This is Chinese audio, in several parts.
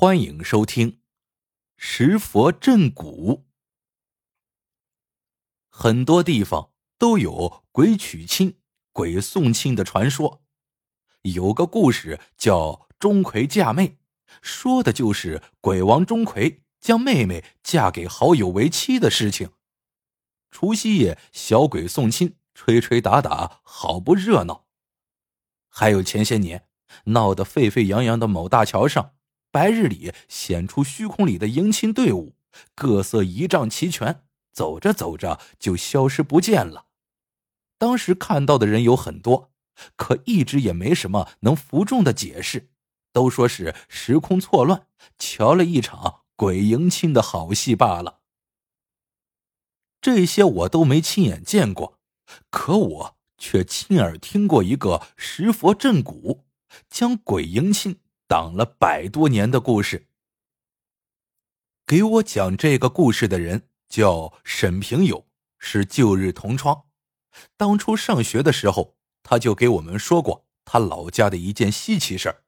欢迎收听石佛镇古。很多地方都有鬼娶亲、鬼送亲的传说。有个故事叫“钟馗嫁妹”，说的就是鬼王钟馗将妹妹嫁给好友为妻的事情。除夕夜，小鬼送亲，吹吹打打，好不热闹。还有前些年闹得沸沸扬扬的某大桥上。白日里显出虚空里的迎亲队伍，各色仪仗齐全，走着走着就消失不见了。当时看到的人有很多，可一直也没什么能服众的解释，都说是时空错乱，瞧了一场鬼迎亲的好戏罢了。这些我都没亲眼见过，可我却亲耳听过一个石佛镇古将鬼迎亲。挡了百多年的故事。给我讲这个故事的人叫沈平友，是旧日同窗。当初上学的时候，他就给我们说过他老家的一件稀奇事儿。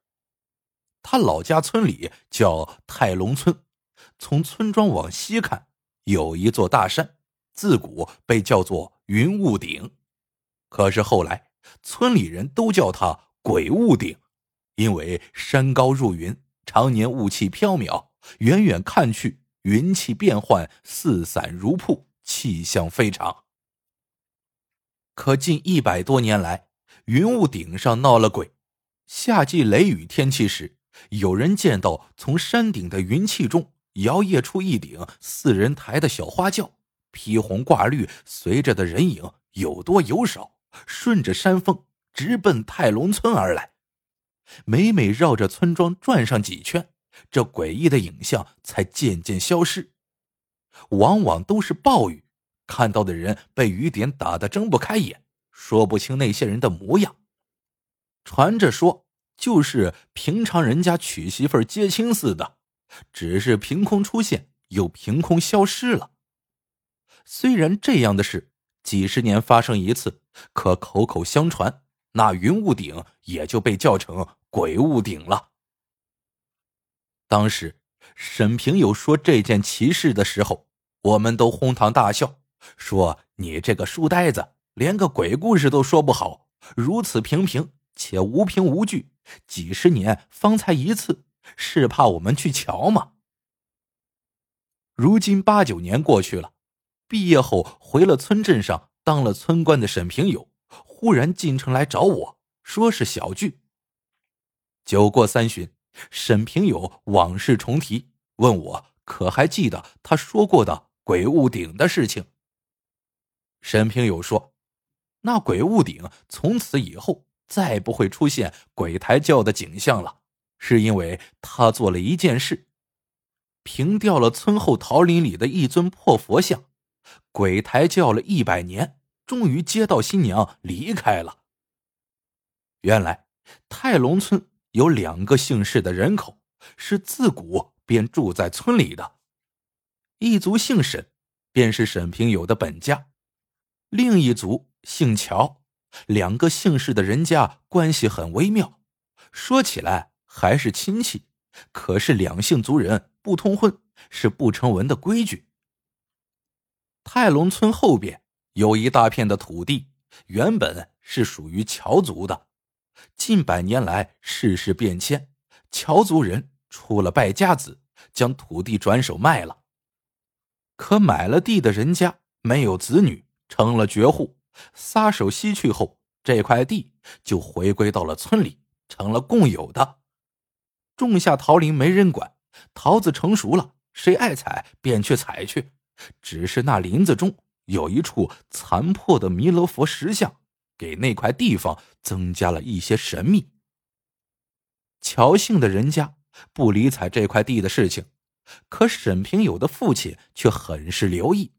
他老家村里叫泰龙村，从村庄往西看，有一座大山，自古被叫做云雾顶。可是后来，村里人都叫它鬼雾顶。因为山高入云，常年雾气飘渺，远远看去，云气变幻，四散如瀑，气象非常。可近一百多年来，云雾顶上闹了鬼。夏季雷雨天气时，有人见到从山顶的云气中摇曳出一顶四人抬的小花轿，披红挂绿，随着的人影有多有少，顺着山峰直奔泰龙村而来。每每绕着村庄转上几圈，这诡异的影像才渐渐消失。往往都是暴雨，看到的人被雨点打得睁不开眼，说不清那些人的模样。传着说，就是平常人家娶媳妇接亲似的，只是凭空出现又凭空消失了。虽然这样的事几十年发生一次，可口口相传，那云雾顶也就被叫成。鬼屋顶了。当时沈平友说这件奇事的时候，我们都哄堂大笑，说：“你这个书呆子，连个鬼故事都说不好，如此平平且无凭无据，几十年方才一次，是怕我们去瞧吗？”如今八九年过去了，毕业后回了村镇上当了村官的沈平友，忽然进城来找我说是小聚。酒过三巡，沈平友往事重提，问我可还记得他说过的鬼屋顶的事情。沈平友说：“那鬼屋顶从此以后再不会出现鬼抬轿的景象了，是因为他做了一件事，平掉了村后桃林里的一尊破佛像，鬼抬轿了一百年，终于接到新娘离开了。原来泰龙村。”有两个姓氏的人口是自古便住在村里的，一族姓沈，便是沈平友的本家；另一族姓乔，两个姓氏的人家关系很微妙，说起来还是亲戚，可是两姓族人不通婚是不成文的规矩。泰隆村后边有一大片的土地，原本是属于乔族的。近百年来，世事变迁，乔族人出了败家子，将土地转手卖了。可买了地的人家没有子女，成了绝户，撒手西去后，这块地就回归到了村里，成了共有的。种下桃林没人管，桃子成熟了，谁爱采便去采去。只是那林子中有一处残破的弥勒佛石像。给那块地方增加了一些神秘。乔姓的人家不理睬这块地的事情，可沈平友的父亲却很是留意。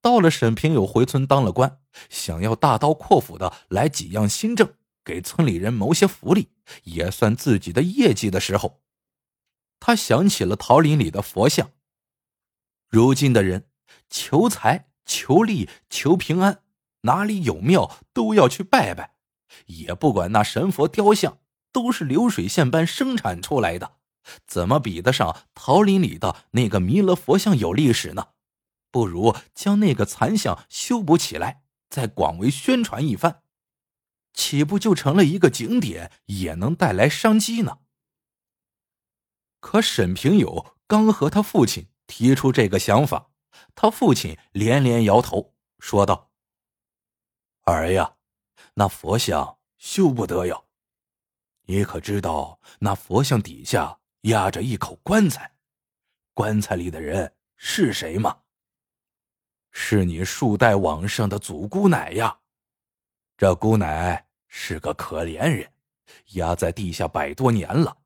到了沈平友回村当了官，想要大刀阔斧的来几样新政，给村里人谋些福利，也算自己的业绩的时候，他想起了桃林里的佛像。如今的人求财、求利、求平安。哪里有庙都要去拜拜，也不管那神佛雕像都是流水线般生产出来的，怎么比得上桃林里的那个弥勒佛像有历史呢？不如将那个残像修补起来，再广为宣传一番，岂不就成了一个景点，也能带来商机呢？可沈平友刚和他父亲提出这个想法，他父亲连连摇头，说道：“儿呀，那佛像修不得哟。你可知道那佛像底下压着一口棺材，棺材里的人是谁吗？是你数代往上的祖姑奶呀。这姑奶是个可怜人，压在地下百多年了。”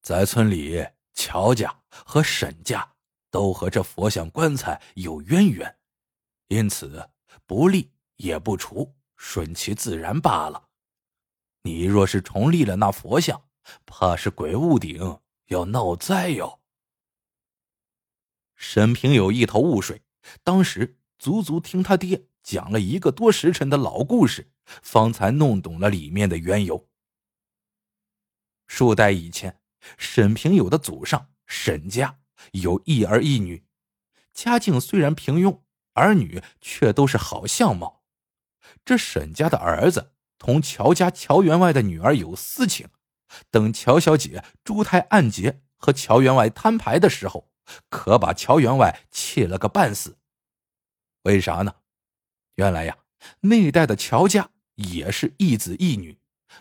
在村里，乔家和沈家都和这佛像棺材有渊源，因此不利也不除，顺其自然罢了。你若是重立了那佛像，怕是鬼屋顶要闹灾哟。沈平有一头雾水，当时足足听他爹讲了一个多时辰的老故事，方才弄懂了里面的缘由。数代以前。沈平友的祖上沈家有一儿一女，家境虽然平庸，儿女却都是好相貌。这沈家的儿子同乔家乔员外的女儿有私情，等乔小姐珠胎暗结和乔员外摊牌的时候，可把乔员外气了个半死。为啥呢？原来呀，那一代的乔家也是一子一女，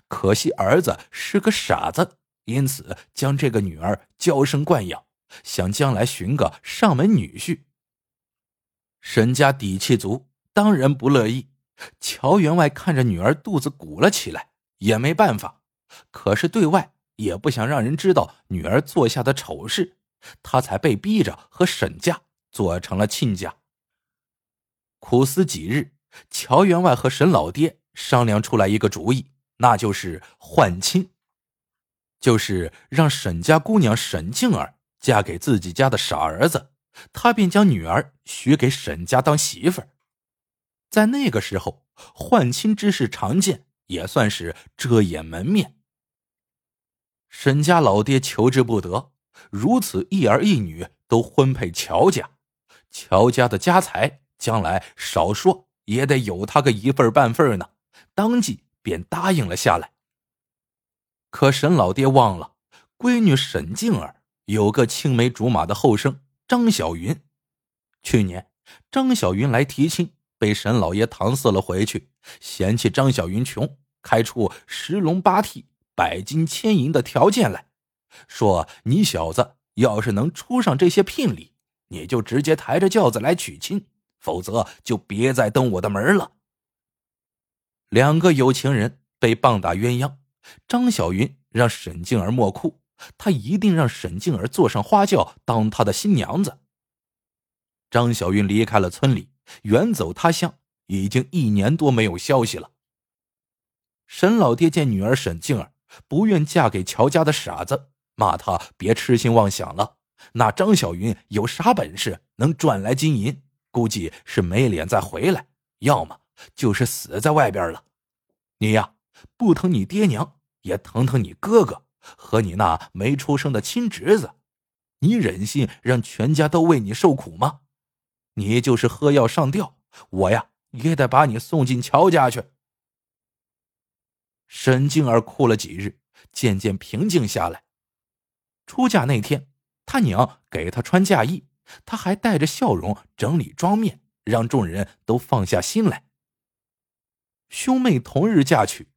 可惜儿子是个傻子。因此，将这个女儿娇生惯养，想将来寻个上门女婿。沈家底气足，当然不乐意。乔员外看着女儿肚子鼓了起来，也没办法。可是对外也不想让人知道女儿做下的丑事，他才被逼着和沈家做成了亲家。苦思几日，乔员外和沈老爹商量出来一个主意，那就是换亲。就是让沈家姑娘沈静儿嫁给自己家的傻儿子，他便将女儿许给沈家当媳妇儿。在那个时候，换亲之事常见，也算是遮掩门面。沈家老爹求之不得，如此一儿一女都婚配乔家，乔家的家财将来少说也得有他个一份半份呢，当即便答应了下来。可沈老爹忘了，闺女沈静儿有个青梅竹马的后生张小云。去年张小云来提亲，被沈老爷搪塞了回去，嫌弃张小云穷，开出十龙八屉、百金千银的条件来，说你小子要是能出上这些聘礼，你就直接抬着轿子来娶亲，否则就别再登我的门了。两个有情人被棒打鸳鸯。张小云让沈静儿莫哭，他一定让沈静儿坐上花轿当他的新娘子。张小云离开了村里，远走他乡，已经一年多没有消息了。沈老爹见女儿沈静儿不愿嫁给乔家的傻子，骂他别痴心妄想了。那张小云有啥本事能赚来金银？估计是没脸再回来，要么就是死在外边了。你呀。不疼你爹娘，也疼疼你哥哥和你那没出生的亲侄子，你忍心让全家都为你受苦吗？你就是喝药上吊，我呀也得把你送进乔家去。沈静儿哭了几日，渐渐平静下来。出嫁那天，他娘给她穿嫁衣，她还带着笑容整理妆面，让众人都放下心来。兄妹同日嫁娶。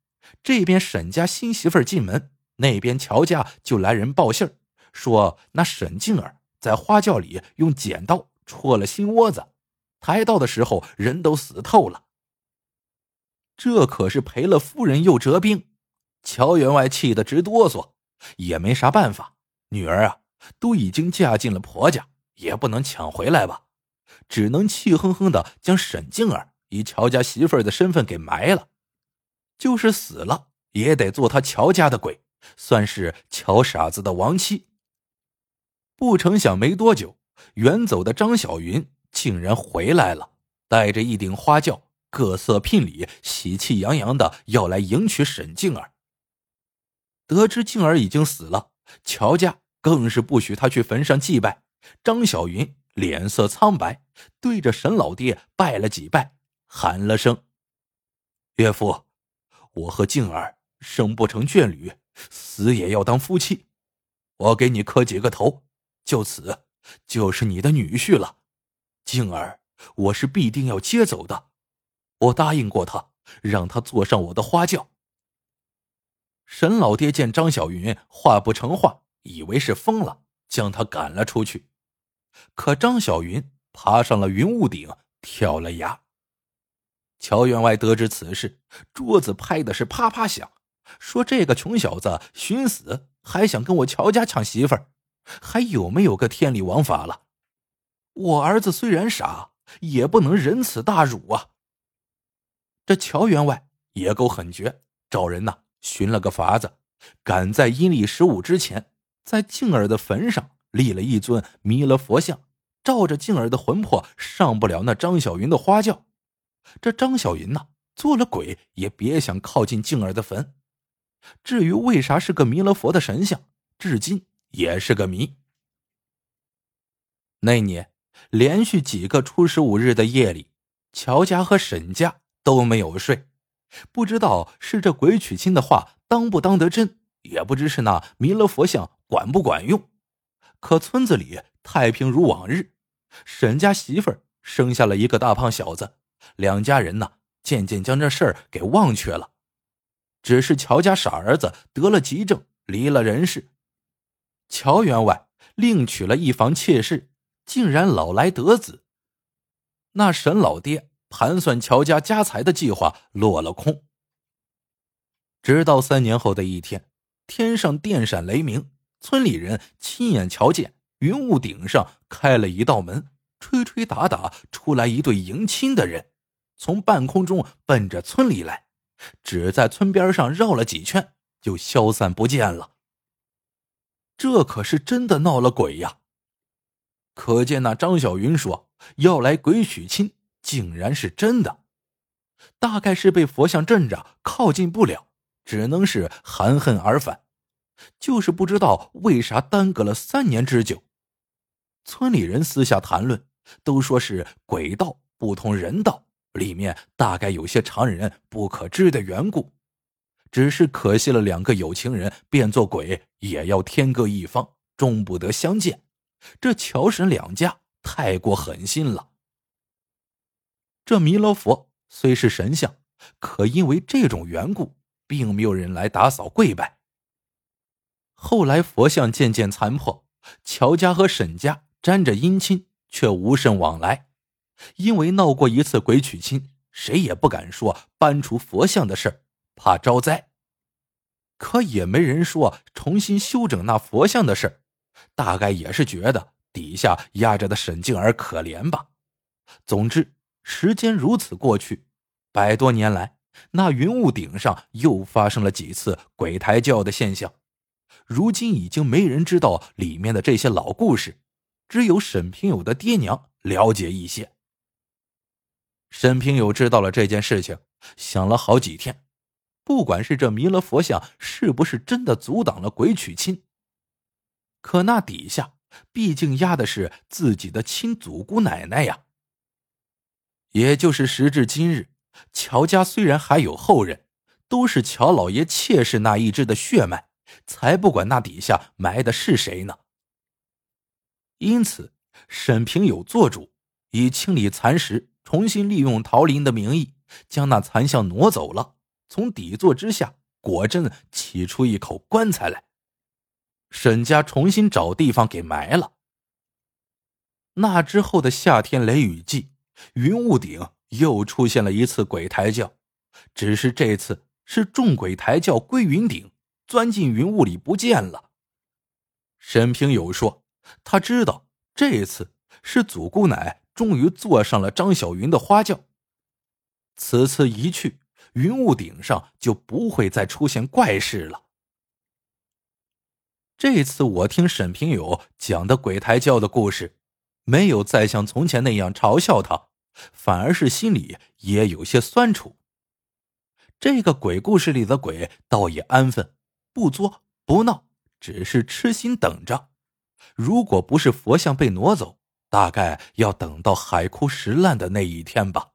这边沈家新媳妇进门，那边乔家就来人报信儿，说那沈静儿在花轿里用剪刀戳了心窝子，抬到的时候人都死透了。这可是赔了夫人又折兵，乔员外气得直哆嗦，也没啥办法。女儿啊，都已经嫁进了婆家，也不能抢回来吧，只能气哼哼的将沈静儿以乔家媳妇儿的身份给埋了。就是死了，也得做他乔家的鬼，算是乔傻子的亡妻。不成想，没多久，远走的张小云竟然回来了，带着一顶花轿、各色聘礼，喜气洋洋的要来迎娶沈静儿。得知静儿已经死了，乔家更是不许他去坟上祭拜。张小云脸色苍白，对着沈老爹拜了几拜，喊了声：“岳父，我和静儿生不成眷侣，死也要当夫妻。我给你磕几个头，就此就是你的女婿了。静儿，我是必定要接走的。我答应过他，让他坐上我的花轿。”沈老爹见张小云话不成话，以为是疯了，将他赶了出去。可张小云爬上了云雾顶，跳了崖。乔员外得知此事，桌子拍的是啪啪响，说：“这个穷小子寻死，还想跟我乔家抢媳妇儿，还有没有个天理王法了？我儿子虽然傻，也不能忍此大辱啊！”这乔员外也够狠绝，找人呐。寻了个法子，赶在阴历十五之前，在静儿的坟上立了一尊弥勒佛像，照着静儿的魂魄上不了那张小云的花轿。这张小云呐，做了鬼也别想靠近静儿的坟。至于为啥是个弥勒佛的神像，至今也是个谜。那年连续几个初十五日的夜里，乔家和沈家都没有睡。不知道是这鬼娶亲的话当不当得真，也不知是那弥勒佛像管不管用。可村子里太平如往日，沈家媳妇儿生下了一个大胖小子，两家人呢渐渐将这事儿给忘却了。只是乔家傻儿子得了急症，离了人世。乔员外另娶了一房妾室，竟然老来得子。那沈老爹。盘算乔家家财的计划落了空。直到三年后的一天，天上电闪雷鸣，村里人亲眼瞧见云雾顶上开了一道门，吹吹打打出来一对迎亲的人，从半空中奔着村里来，只在村边上绕了几圈，就消散不见了。这可是真的闹了鬼呀！可见那张小云说要来鬼娶亲。竟然是真的，大概是被佛像镇着，靠近不了，只能是含恨而返。就是不知道为啥耽搁了三年之久。村里人私下谈论，都说是鬼道不同人道，里面大概有些常人不可知的缘故。只是可惜了两个有情人变作鬼，也要天各一方，终不得相见。这乔沈两家太过狠心了。这弥勒佛虽是神像，可因为这种缘故，并没有人来打扫跪拜。后来佛像渐渐残破，乔家和沈家沾着姻亲，却无甚往来。因为闹过一次鬼娶亲，谁也不敢说搬除佛像的事怕招灾。可也没人说重新修整那佛像的事大概也是觉得底下压着的沈静儿可怜吧。总之。时间如此过去，百多年来，那云雾顶上又发生了几次鬼抬轿的现象。如今已经没人知道里面的这些老故事，只有沈平友的爹娘了解一些。沈平友知道了这件事情，想了好几天。不管是这弥勒佛像是不是真的阻挡了鬼娶亲，可那底下毕竟压的是自己的亲祖姑奶奶呀。也就是时至今日，乔家虽然还有后人，都是乔老爷妾室那一支的血脉，才不管那底下埋的是谁呢。因此，沈平友做主，以清理残石、重新利用桃林的名义，将那残像挪走了，从底座之下果真起出一口棺材来。沈家重新找地方给埋了。那之后的夏天雷雨季。云雾顶又出现了一次鬼抬轿，只是这次是众鬼抬轿归云顶，钻进云雾里不见了。沈平友说：“他知道这次是祖姑奶终于坐上了张小云的花轿，此次一去，云雾顶上就不会再出现怪事了。”这次我听沈平友讲的鬼抬轿的故事。没有再像从前那样嘲笑他，反而是心里也有些酸楚。这个鬼故事里的鬼倒也安分，不作不闹，只是痴心等着。如果不是佛像被挪走，大概要等到海枯石烂的那一天吧。